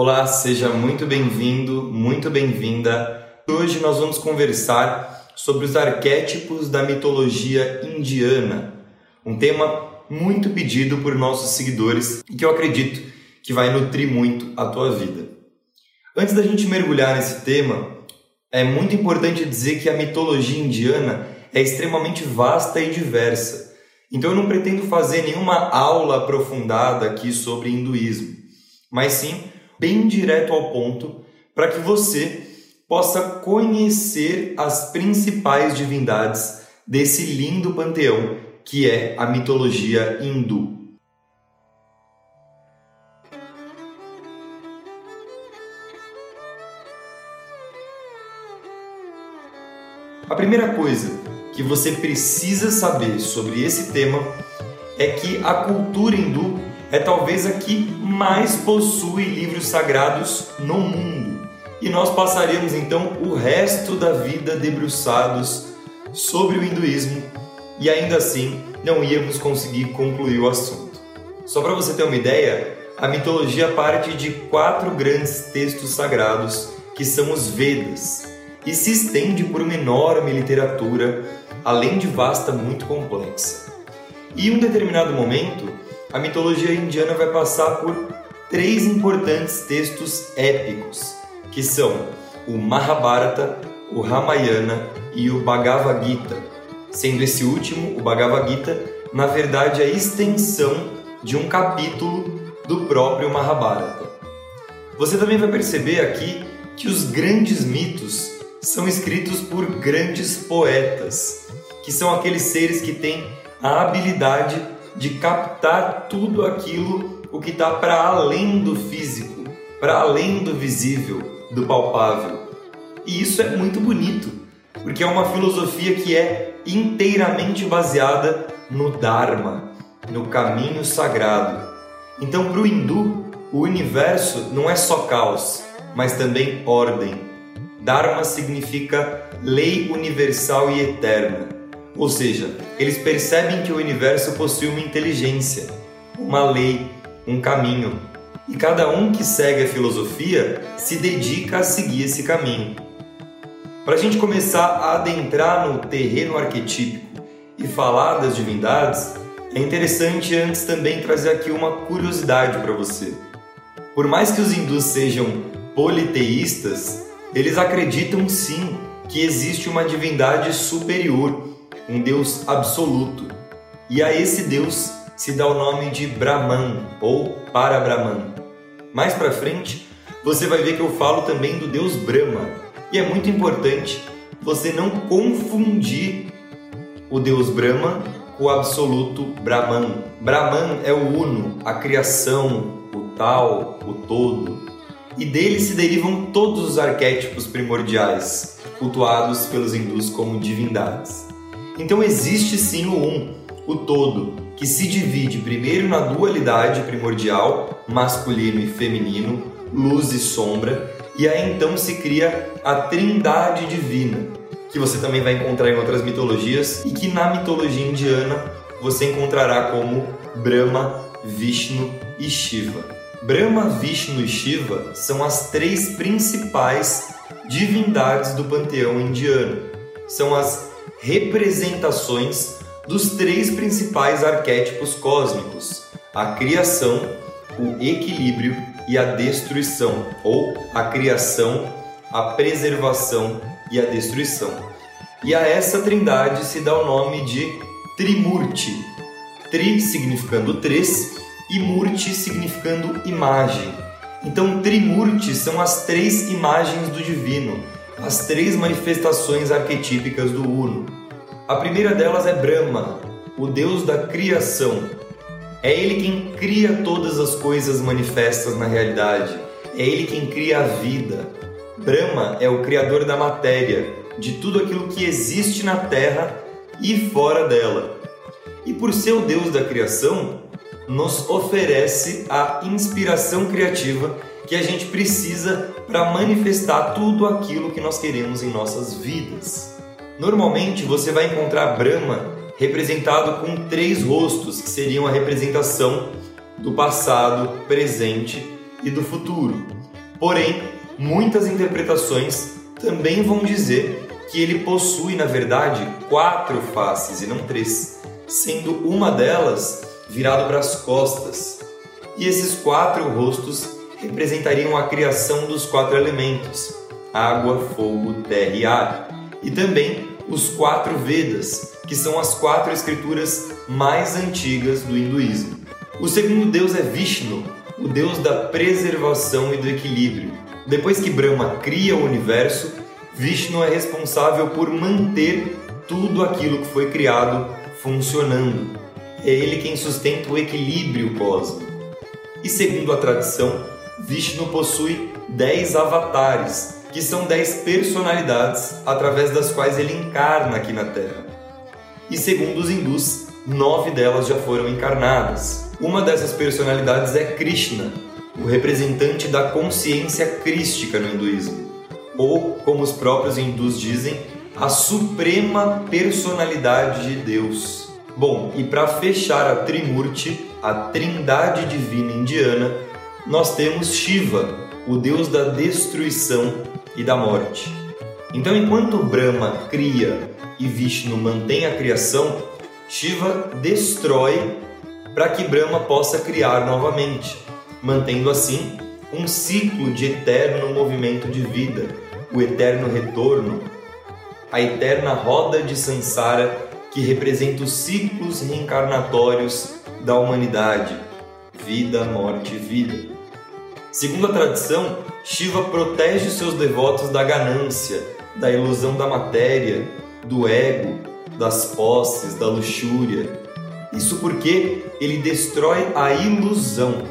Olá, seja muito bem-vindo, muito bem-vinda. Hoje nós vamos conversar sobre os arquétipos da mitologia indiana, um tema muito pedido por nossos seguidores e que eu acredito que vai nutrir muito a tua vida. Antes da gente mergulhar nesse tema, é muito importante dizer que a mitologia indiana é extremamente vasta e diversa. Então eu não pretendo fazer nenhuma aula aprofundada aqui sobre hinduísmo, mas sim bem direto ao ponto para que você possa conhecer as principais divindades desse lindo panteão que é a mitologia hindu. A primeira coisa que você precisa saber sobre esse tema é que a cultura hindu é talvez a que mais possui livros sagrados no mundo. E nós passaríamos então o resto da vida debruçados sobre o hinduísmo e ainda assim não íamos conseguir concluir o assunto. Só para você ter uma ideia, a mitologia parte de quatro grandes textos sagrados que são os Vedas e se estende por uma enorme literatura, além de vasta, muito complexa. E em um determinado momento, a mitologia indiana vai passar por três importantes textos épicos, que são o Mahabharata, o Ramayana e o Bhagavad Gita, sendo esse último, o Bhagavad Gita, na verdade a extensão de um capítulo do próprio Mahabharata. Você também vai perceber aqui que os grandes mitos são escritos por grandes poetas, que são aqueles seres que têm a habilidade de captar tudo aquilo o que está para além do físico, para além do visível, do palpável. E isso é muito bonito, porque é uma filosofia que é inteiramente baseada no Dharma, no caminho sagrado. Então, para o hindu, o universo não é só caos, mas também ordem. Dharma significa lei universal e eterna. Ou seja, eles percebem que o universo possui uma inteligência, uma lei, um caminho. E cada um que segue a filosofia se dedica a seguir esse caminho. Para a gente começar a adentrar no terreno arquetípico e falar das divindades, é interessante antes também trazer aqui uma curiosidade para você. Por mais que os hindus sejam politeístas, eles acreditam sim que existe uma divindade superior um Deus absoluto. E a esse Deus se dá o nome de Brahman ou para Brahman. Mais para frente, você vai ver que eu falo também do Deus Brahma. E é muito importante você não confundir o Deus Brahma com o absoluto Brahman. Brahman é o uno, a criação, o tal, o todo. E dele se derivam todos os arquétipos primordiais, cultuados pelos hindus como divindades. Então existe sim o um, o todo, que se divide primeiro na dualidade primordial, masculino e feminino, luz e sombra, e aí então se cria a trindade divina, que você também vai encontrar em outras mitologias e que na mitologia indiana você encontrará como Brahma, Vishnu e Shiva. Brahma, Vishnu e Shiva são as três principais divindades do panteão indiano. São as representações dos três principais arquétipos cósmicos: a criação, o equilíbrio e a destruição, ou a criação, a preservação e a destruição. E a essa trindade se dá o nome de Trimurti. Tri significando três e Murti significando imagem. Então, Trimurti são as três imagens do divino, as três manifestações arquetípicas do Uno. A primeira delas é Brahma, o deus da criação. É ele quem cria todas as coisas manifestas na realidade. É ele quem cria a vida. Brahma é o criador da matéria, de tudo aquilo que existe na Terra e fora dela. E por ser o deus da criação, nos oferece a inspiração criativa que a gente precisa para manifestar tudo aquilo que nós queremos em nossas vidas. Normalmente você vai encontrar Brahma representado com três rostos, que seriam a representação do passado, presente e do futuro. Porém, muitas interpretações também vão dizer que ele possui, na verdade, quatro faces e não três, sendo uma delas virada para as costas. E esses quatro rostos representariam a criação dos quatro elementos: água, fogo, terra e ar, e também os quatro Vedas, que são as quatro escrituras mais antigas do hinduísmo. O segundo deus é Vishnu, o deus da preservação e do equilíbrio. Depois que Brahma cria o universo, Vishnu é responsável por manter tudo aquilo que foi criado funcionando. É ele quem sustenta o equilíbrio cósmico. E segundo a tradição, Vishnu possui dez avatares, que são dez personalidades através das quais ele encarna aqui na Terra. E segundo os hindus, nove delas já foram encarnadas. Uma dessas personalidades é Krishna, o representante da consciência crística no hinduísmo, ou, como os próprios hindus dizem, a suprema personalidade de Deus. Bom, e para fechar a Trimurti, a trindade divina indiana, nós temos Shiva, o deus da destruição e da morte. Então, enquanto Brahma cria e Vishnu mantém a criação, Shiva destrói para que Brahma possa criar novamente, mantendo assim um ciclo de eterno movimento de vida, o eterno retorno, a eterna roda de Sansara que representa os ciclos reencarnatórios da humanidade: vida, morte, vida. Segundo a tradição, Shiva protege seus devotos da ganância, da ilusão da matéria, do ego, das posses, da luxúria. Isso porque ele destrói a ilusão,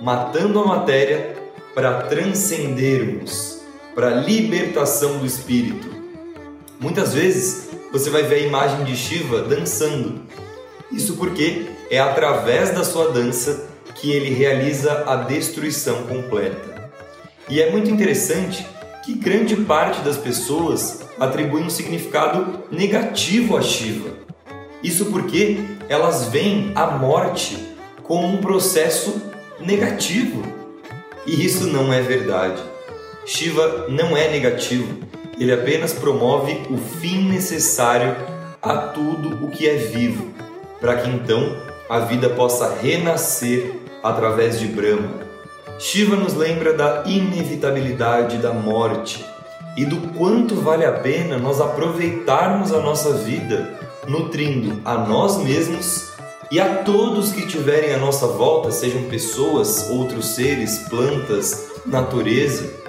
matando a matéria para transcendermos, para a libertação do espírito. Muitas vezes você vai ver a imagem de Shiva dançando. Isso porque é através da sua dança que ele realiza a destruição completa. E é muito interessante que grande parte das pessoas atribui um significado negativo a Shiva. Isso porque elas veem a morte como um processo negativo. E isso não é verdade. Shiva não é negativo, ele apenas promove o fim necessário a tudo o que é vivo, para que então a vida possa renascer através de Brahma. Shiva nos lembra da inevitabilidade da morte e do quanto vale a pena nós aproveitarmos a nossa vida nutrindo a nós mesmos e a todos que tiverem à nossa volta, sejam pessoas, outros seres, plantas, natureza.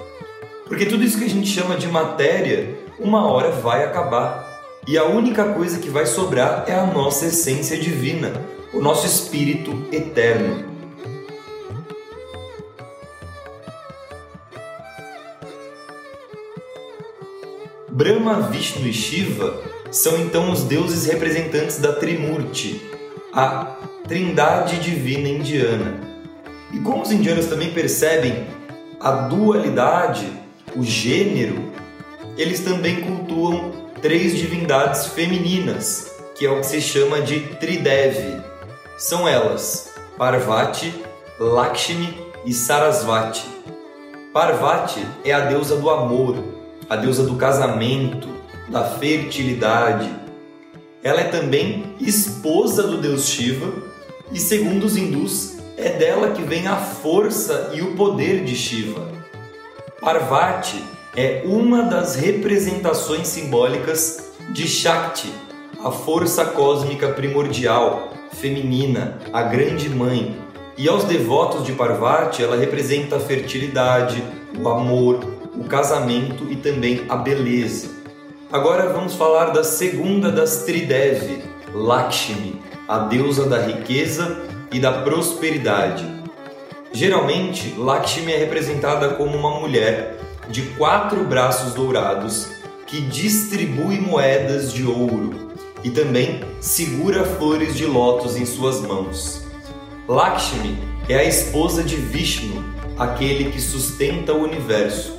Porque tudo isso que a gente chama de matéria, uma hora vai acabar. E a única coisa que vai sobrar é a nossa essência divina, o nosso espírito eterno. Brahma, Vishnu e Shiva são então os deuses representantes da Trimurti, a trindade divina indiana. E como os indianos também percebem a dualidade, o gênero, eles também cultuam três divindades femininas, que é o que se chama de Tridevi. São elas Parvati, Lakshmi e Sarasvati. Parvati é a deusa do amor, a deusa do casamento, da fertilidade. Ela é também esposa do deus Shiva e, segundo os hindus, é dela que vem a força e o poder de Shiva. Parvati é uma das representações simbólicas de Shakti, a força cósmica primordial, feminina, a grande mãe. E aos devotos de Parvati, ela representa a fertilidade, o amor, o casamento e também a beleza. Agora vamos falar da segunda das Tridevi, Lakshmi, a deusa da riqueza e da prosperidade. Geralmente, Lakshmi é representada como uma mulher de quatro braços dourados que distribui moedas de ouro e também segura flores de lótus em suas mãos. Lakshmi é a esposa de Vishnu, aquele que sustenta o universo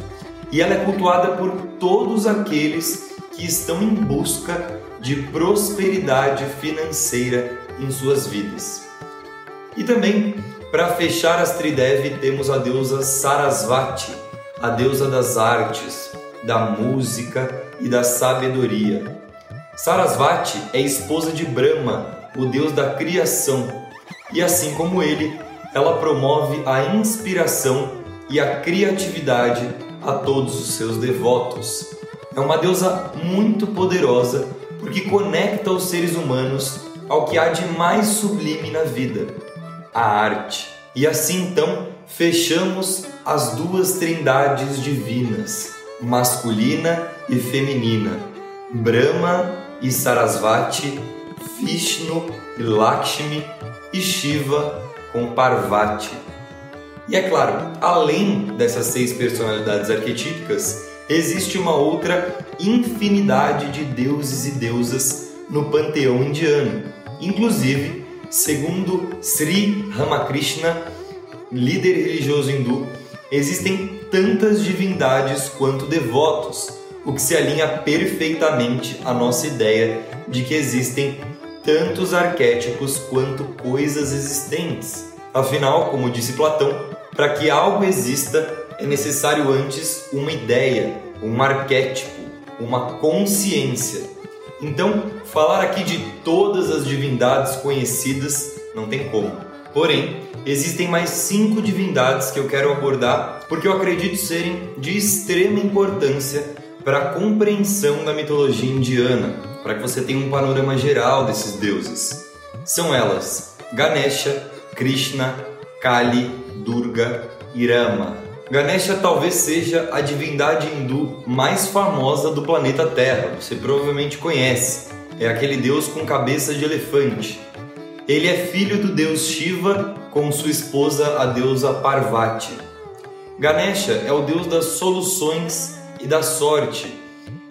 e ela é cultuada por todos aqueles que estão em busca de prosperidade financeira em suas vidas. E também, para fechar as Tridevi, temos a deusa Sarasvati, a deusa das artes, da música e da sabedoria. Sarasvati é esposa de Brahma, o deus da criação, e assim como ele, ela promove a inspiração e a criatividade a todos os seus devotos. É uma deusa muito poderosa porque conecta os seres humanos ao que há de mais sublime na vida, a arte. E assim então fechamos as duas trindades divinas, masculina e feminina, Brahma e Sarasvati, Vishnu e Lakshmi e Shiva com Parvati. E é claro, além dessas seis personalidades arquetípicas, existe uma outra infinidade de deuses e deusas no panteão indiano. Inclusive, segundo Sri Ramakrishna, líder religioso hindu, existem tantas divindades quanto devotos, o que se alinha perfeitamente à nossa ideia de que existem tantos arquétipos quanto coisas existentes. Afinal, como disse Platão, para que algo exista é necessário antes uma ideia, um arquétipo, uma consciência. Então, falar aqui de todas as divindades conhecidas não tem como. Porém, existem mais cinco divindades que eu quero abordar porque eu acredito serem de extrema importância para a compreensão da mitologia indiana, para que você tenha um panorama geral desses deuses. São elas Ganesha, Krishna, Kali, Durga e Rama. Ganesha talvez seja a divindade hindu mais famosa do planeta Terra, você provavelmente conhece. É aquele deus com cabeça de elefante. Ele é filho do deus Shiva com sua esposa, a deusa Parvati. Ganesha é o deus das soluções e da sorte.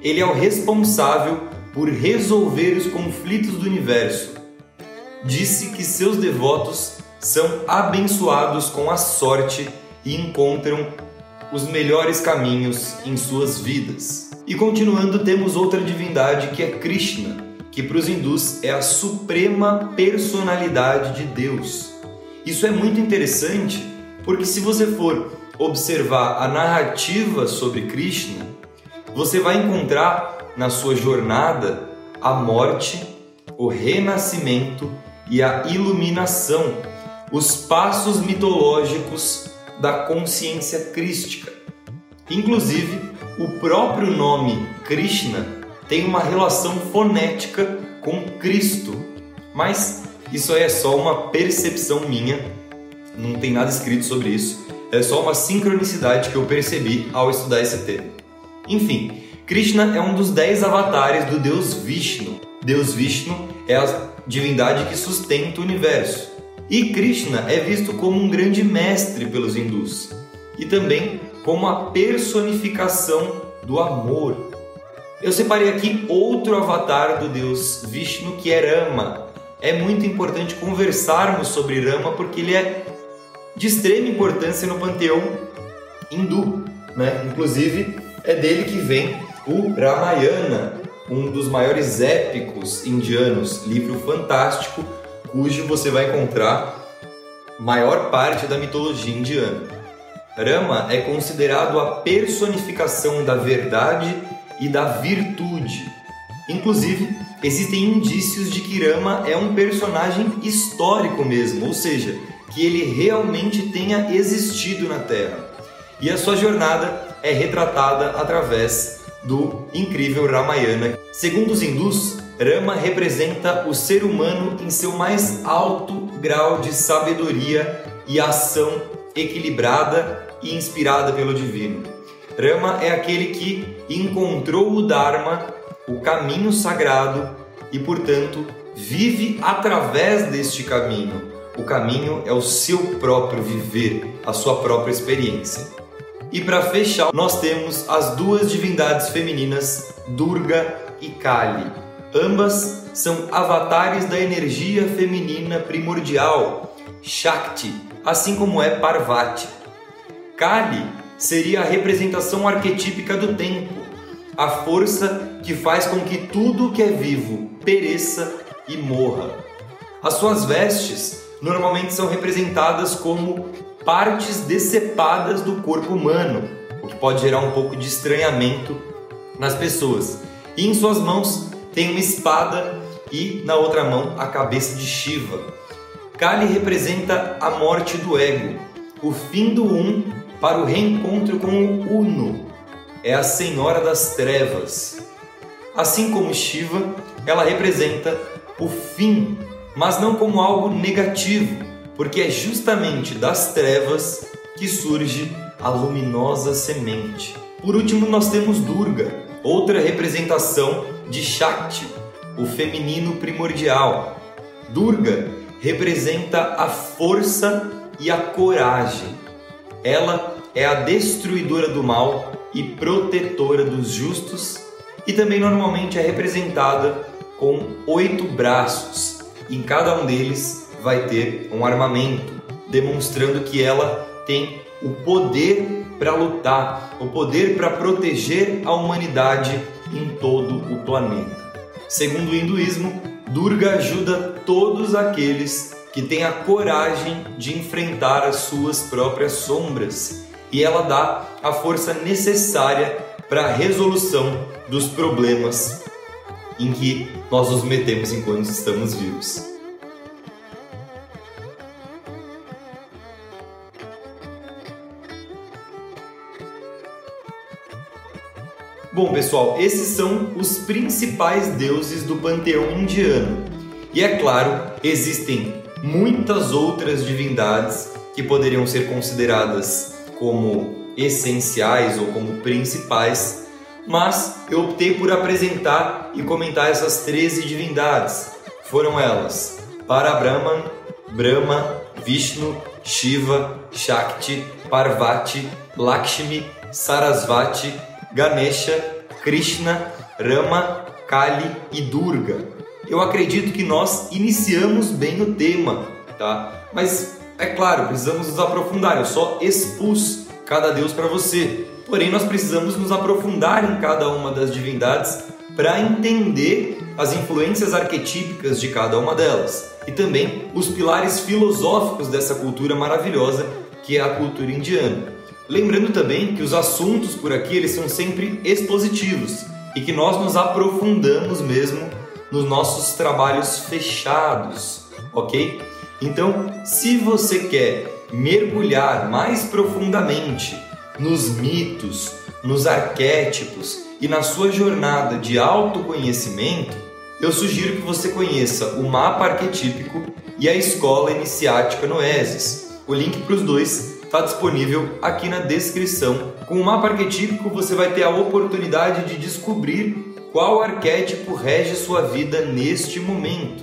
Ele é o responsável por resolver os conflitos do universo. Disse que seus devotos são abençoados com a sorte e encontram os melhores caminhos em suas vidas. E continuando, temos outra divindade que é Krishna, que para os hindus é a suprema personalidade de Deus. Isso é muito interessante porque, se você for observar a narrativa sobre Krishna, você vai encontrar na sua jornada a morte, o renascimento e a iluminação, os passos mitológicos da consciência crística. Inclusive, o próprio nome Krishna tem uma relação fonética com Cristo, mas isso é só uma percepção minha, não tem nada escrito sobre isso, é só uma sincronicidade que eu percebi ao estudar esse tema. Enfim, Krishna é um dos dez avatares do deus Vishnu. Deus Vishnu é a divindade que sustenta o universo. E Krishna é visto como um grande mestre pelos hindus e também como a personificação do amor. Eu separei aqui outro avatar do deus Vishnu que é Rama. É muito importante conversarmos sobre Rama porque ele é de extrema importância no panteão hindu, né? Inclusive é dele que vem o Ramayana, um dos maiores épicos indianos, livro fantástico cujo você vai encontrar maior parte da mitologia indiana. Rama é considerado a personificação da verdade e da virtude. Inclusive, existem indícios de que Rama é um personagem histórico mesmo, ou seja, que ele realmente tenha existido na Terra. E a sua jornada é retratada através do incrível Ramayana. Segundo os hindus, Rama representa o ser humano em seu mais alto grau de sabedoria e ação equilibrada e inspirada pelo divino. Rama é aquele que encontrou o Dharma, o caminho sagrado, e portanto vive através deste caminho. O caminho é o seu próprio viver, a sua própria experiência. E para fechar, nós temos as duas divindades femininas, Durga e Kali. Ambas são avatares da energia feminina primordial, Shakti, assim como é Parvati. Kali seria a representação arquetípica do tempo, a força que faz com que tudo que é vivo pereça e morra. As suas vestes normalmente são representadas como partes decepadas do corpo humano, o que pode gerar um pouco de estranhamento nas pessoas. E em suas mãos tem uma espada e na outra mão a cabeça de Shiva. Kali representa a morte do ego, o fim do um para o reencontro com o Uno. É a Senhora das Trevas. Assim como Shiva, ela representa o fim, mas não como algo negativo, porque é justamente das trevas que surge a luminosa semente. Por último, nós temos Durga, outra representação de Shakti, o feminino primordial. Durga representa a força e a coragem. Ela é a destruidora do mal e protetora dos justos, e também normalmente é representada com oito braços. Em cada um deles vai ter um armamento, demonstrando que ela tem o poder para lutar, o poder para proteger a humanidade em todo o planeta. Segundo o hinduísmo, Durga ajuda todos aqueles que têm a coragem de enfrentar as suas próprias sombras e ela dá a força necessária para a resolução dos problemas em que nós nos metemos enquanto estamos vivos. Bom, pessoal, esses são os principais deuses do panteão indiano. E é claro, existem muitas outras divindades que poderiam ser consideradas como essenciais ou como principais, mas eu optei por apresentar e comentar essas 13 divindades. Foram elas: Parabrahman, Brahma, Vishnu, Shiva, Shakti, Parvati, Lakshmi, Sarasvati, Ganesha, Krishna, Rama, Kali e Durga. Eu acredito que nós iniciamos bem o tema, tá? Mas é claro, precisamos nos aprofundar. Eu só expus cada deus para você. Porém, nós precisamos nos aprofundar em cada uma das divindades para entender as influências arquetípicas de cada uma delas e também os pilares filosóficos dessa cultura maravilhosa que é a cultura indiana. Lembrando também que os assuntos por aqui eles são sempre expositivos e que nós nos aprofundamos mesmo nos nossos trabalhos fechados, ok? Então, se você quer mergulhar mais profundamente nos mitos, nos arquétipos e na sua jornada de autoconhecimento, eu sugiro que você conheça o mapa arquetípico e a escola iniciática Noesis. O link para os dois está disponível aqui na descrição. Com o mapa arquetípico você vai ter a oportunidade de descobrir qual arquétipo rege sua vida neste momento.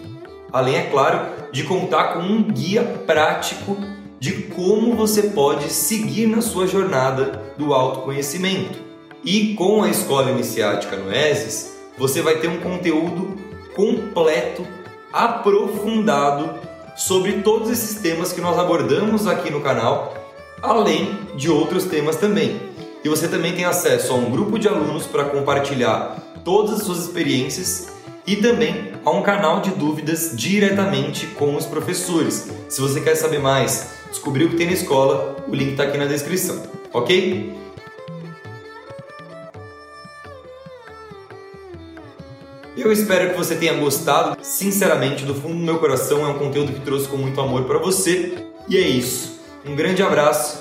Além, é claro, de contar com um guia prático de como você pode seguir na sua jornada do autoconhecimento. E com a Escola Iniciática Noesis, você vai ter um conteúdo completo, aprofundado sobre todos esses temas que nós abordamos aqui no canal além de outros temas também. E você também tem acesso a um grupo de alunos para compartilhar todas as suas experiências e também a um canal de dúvidas diretamente com os professores. Se você quer saber mais, descobrir o que tem na escola, o link está aqui na descrição, ok? Eu espero que você tenha gostado. Sinceramente, do fundo do meu coração, é um conteúdo que trouxe com muito amor para você. E é isso. Um grande abraço